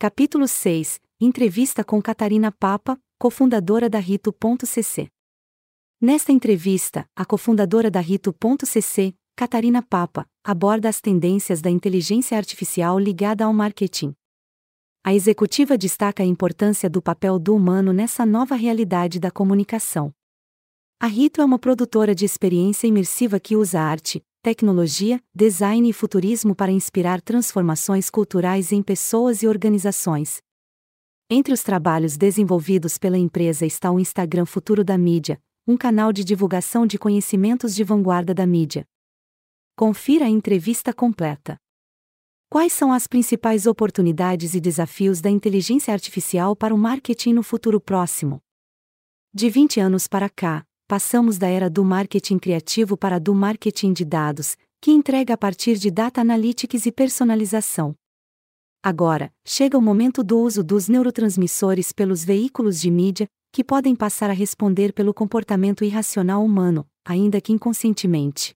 Capítulo 6 Entrevista com Catarina Papa, cofundadora da Rito.cc. Nesta entrevista, a cofundadora da Rito.cc, Catarina Papa, aborda as tendências da inteligência artificial ligada ao marketing. A executiva destaca a importância do papel do humano nessa nova realidade da comunicação. A Rito é uma produtora de experiência imersiva que usa arte, tecnologia, design e futurismo para inspirar transformações culturais em pessoas e organizações. Entre os trabalhos desenvolvidos pela empresa está o Instagram Futuro da Mídia, um canal de divulgação de conhecimentos de vanguarda da mídia. Confira a entrevista completa. Quais são as principais oportunidades e desafios da inteligência artificial para o marketing no futuro próximo? De 20 anos para cá, passamos da era do marketing criativo para a do marketing de dados, que entrega a partir de data analytics e personalização. Agora, chega o momento do uso dos neurotransmissores pelos veículos de mídia, que podem passar a responder pelo comportamento irracional humano, ainda que inconscientemente.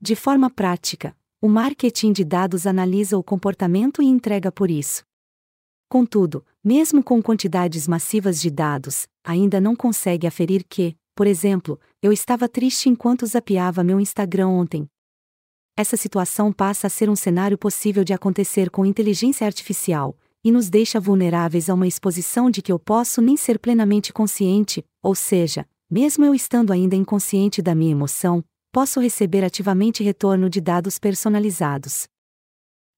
De forma prática, o marketing de dados analisa o comportamento e entrega por isso. Contudo, mesmo com quantidades massivas de dados, ainda não consegue aferir que, por exemplo, eu estava triste enquanto zapeava meu Instagram ontem. Essa situação passa a ser um cenário possível de acontecer com inteligência artificial, e nos deixa vulneráveis a uma exposição de que eu posso nem ser plenamente consciente, ou seja, mesmo eu estando ainda inconsciente da minha emoção, posso receber ativamente retorno de dados personalizados.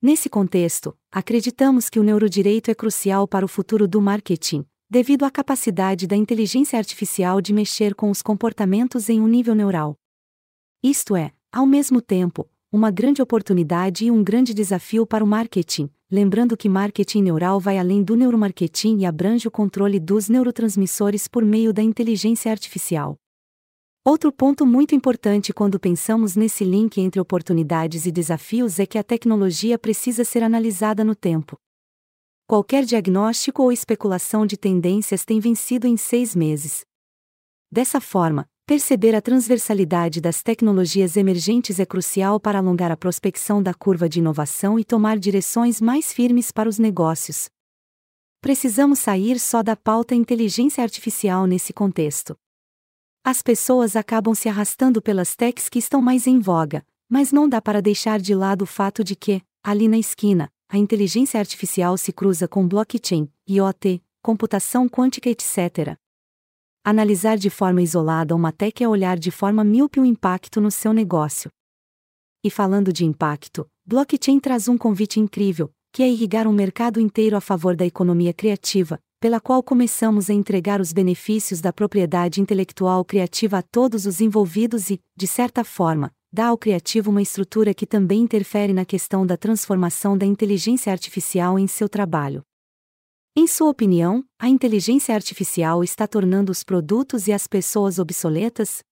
Nesse contexto, acreditamos que o neurodireito é crucial para o futuro do marketing, devido à capacidade da inteligência artificial de mexer com os comportamentos em um nível neural. Isto é, ao mesmo tempo, uma grande oportunidade e um grande desafio para o marketing, lembrando que marketing neural vai além do neuromarketing e abrange o controle dos neurotransmissores por meio da inteligência artificial. Outro ponto muito importante quando pensamos nesse link entre oportunidades e desafios é que a tecnologia precisa ser analisada no tempo. Qualquer diagnóstico ou especulação de tendências tem vencido em seis meses. Dessa forma, perceber a transversalidade das tecnologias emergentes é crucial para alongar a prospecção da curva de inovação e tomar direções mais firmes para os negócios. Precisamos sair só da pauta inteligência artificial nesse contexto. As pessoas acabam se arrastando pelas techs que estão mais em voga, mas não dá para deixar de lado o fato de que, ali na esquina, a inteligência artificial se cruza com blockchain, IoT, computação quântica, etc. Analisar de forma isolada uma tech é olhar de forma míope o impacto no seu negócio. E falando de impacto, blockchain traz um convite incrível, que é irrigar um mercado inteiro a favor da economia criativa, pela qual começamos a entregar os benefícios da propriedade intelectual criativa a todos os envolvidos e, de certa forma, dá ao criativo uma estrutura que também interfere na questão da transformação da inteligência artificial em seu trabalho. Em sua opinião, a inteligência artificial está tornando os produtos e as pessoas obsoletas?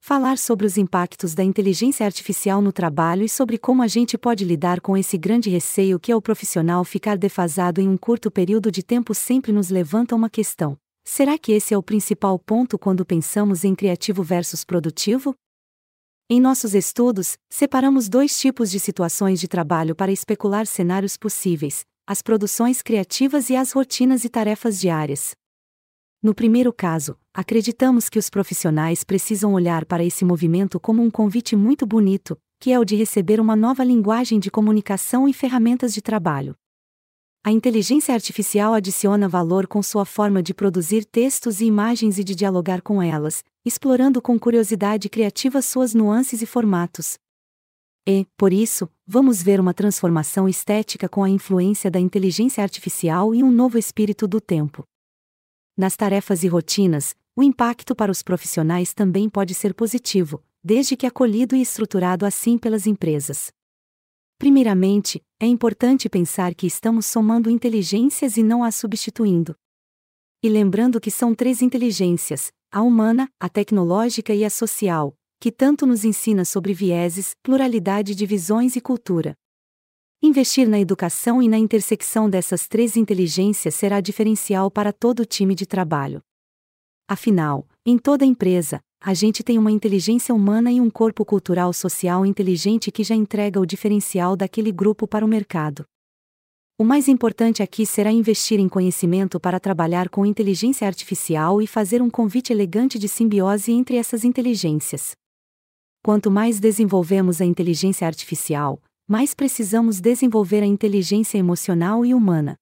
Falar sobre os impactos da inteligência artificial no trabalho e sobre como a gente pode lidar com esse grande receio que é o profissional ficar defasado em um curto período de tempo sempre nos levanta uma questão. Será que esse é o principal ponto quando pensamos em criativo versus produtivo? Em nossos estudos, separamos dois tipos de situações de trabalho para especular cenários possíveis: as produções criativas e as rotinas e tarefas diárias. No primeiro caso, acreditamos que os profissionais precisam olhar para esse movimento como um convite muito bonito, que é o de receber uma nova linguagem de comunicação e ferramentas de trabalho. A inteligência artificial adiciona valor com sua forma de produzir textos e imagens e de dialogar com elas, explorando com curiosidade criativa suas nuances e formatos. E, por isso, vamos ver uma transformação estética com a influência da inteligência artificial e um novo espírito do tempo. Nas tarefas e rotinas, o impacto para os profissionais também pode ser positivo, desde que acolhido e estruturado assim pelas empresas. Primeiramente, é importante pensar que estamos somando inteligências e não as substituindo. E lembrando que são três inteligências: a humana, a tecnológica e a social, que tanto nos ensina sobre vieses, pluralidade de visões e cultura. Investir na educação e na intersecção dessas três inteligências será diferencial para todo o time de trabalho. Afinal, em toda empresa, a gente tem uma inteligência humana e um corpo cultural social inteligente que já entrega o diferencial daquele grupo para o mercado. O mais importante aqui será investir em conhecimento para trabalhar com inteligência artificial e fazer um convite elegante de simbiose entre essas inteligências. Quanto mais desenvolvemos a inteligência artificial, mais precisamos desenvolver a inteligência emocional e humana.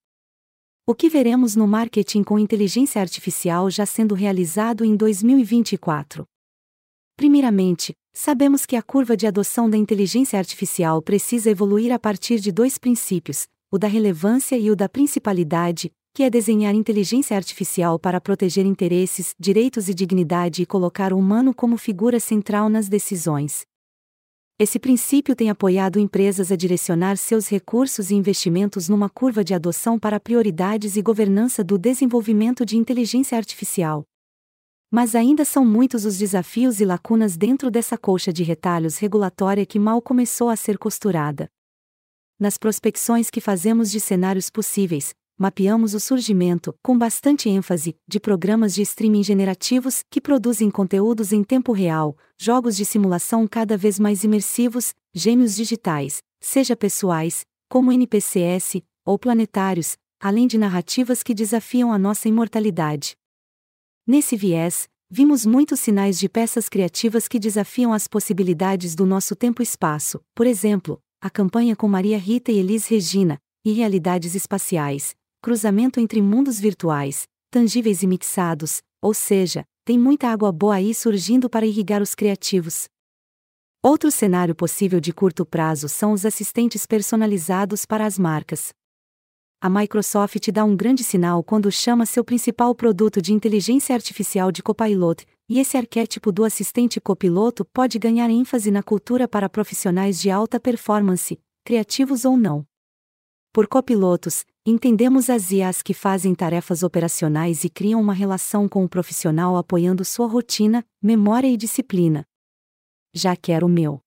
O que veremos no marketing com inteligência artificial já sendo realizado em 2024? Primeiramente, sabemos que a curva de adoção da inteligência artificial precisa evoluir a partir de dois princípios, o da relevância e o da principalidade, que é desenhar inteligência artificial para proteger interesses, direitos e dignidade e colocar o humano como figura central nas decisões. Esse princípio tem apoiado empresas a direcionar seus recursos e investimentos numa curva de adoção para prioridades e governança do desenvolvimento de inteligência artificial. Mas ainda são muitos os desafios e lacunas dentro dessa colcha de retalhos regulatória que mal começou a ser costurada. Nas prospecções que fazemos de cenários possíveis, mapeamos o surgimento, com bastante ênfase, de programas de streaming generativos que produzem conteúdos em tempo real, jogos de simulação cada vez mais imersivos, gêmeos digitais, seja pessoais, como NPCS, ou planetários, além de narrativas que desafiam a nossa imortalidade. Nesse viés, vimos muitos sinais de peças criativas que desafiam as possibilidades do nosso tempo-espaço, por exemplo, a campanha com Maria Rita e Elis Regina, e realidades espaciais, cruzamento entre mundos virtuais, tangíveis e mixados, ou seja, tem muita água boa aí surgindo para irrigar os criativos. Outro cenário possível de curto prazo são os assistentes personalizados para as marcas. A Microsoft dá um grande sinal quando chama seu principal produto de inteligência artificial de Copilot, e esse arquétipo do assistente copiloto pode ganhar ênfase na cultura para profissionais de alta performance, criativos ou não. Por copilotos, entendemos as IAs que fazem tarefas operacionais e criam uma relação com o profissional apoiando sua rotina, memória e disciplina. Já quero o meu.